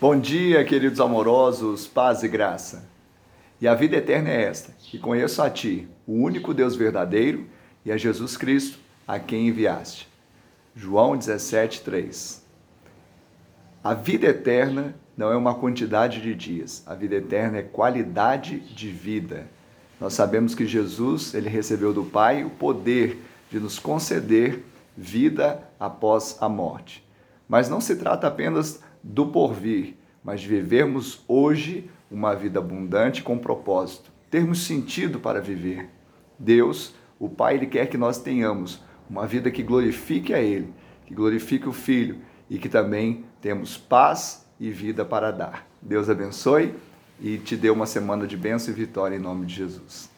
Bom dia, queridos amorosos, paz e graça. E a vida eterna é esta: que conheço a Ti, o único Deus verdadeiro, e a Jesus Cristo, a quem enviaste. João 17, 3. A vida eterna não é uma quantidade de dias, a vida eterna é qualidade de vida. Nós sabemos que Jesus, ele recebeu do Pai o poder de nos conceder vida após a morte. Mas não se trata apenas do porvir, mas vivermos hoje uma vida abundante com propósito, termos sentido para viver. Deus, o Pai, Ele quer que nós tenhamos uma vida que glorifique a Ele, que glorifique o Filho e que também temos paz e vida para dar. Deus abençoe e te dê uma semana de bênção e vitória em nome de Jesus.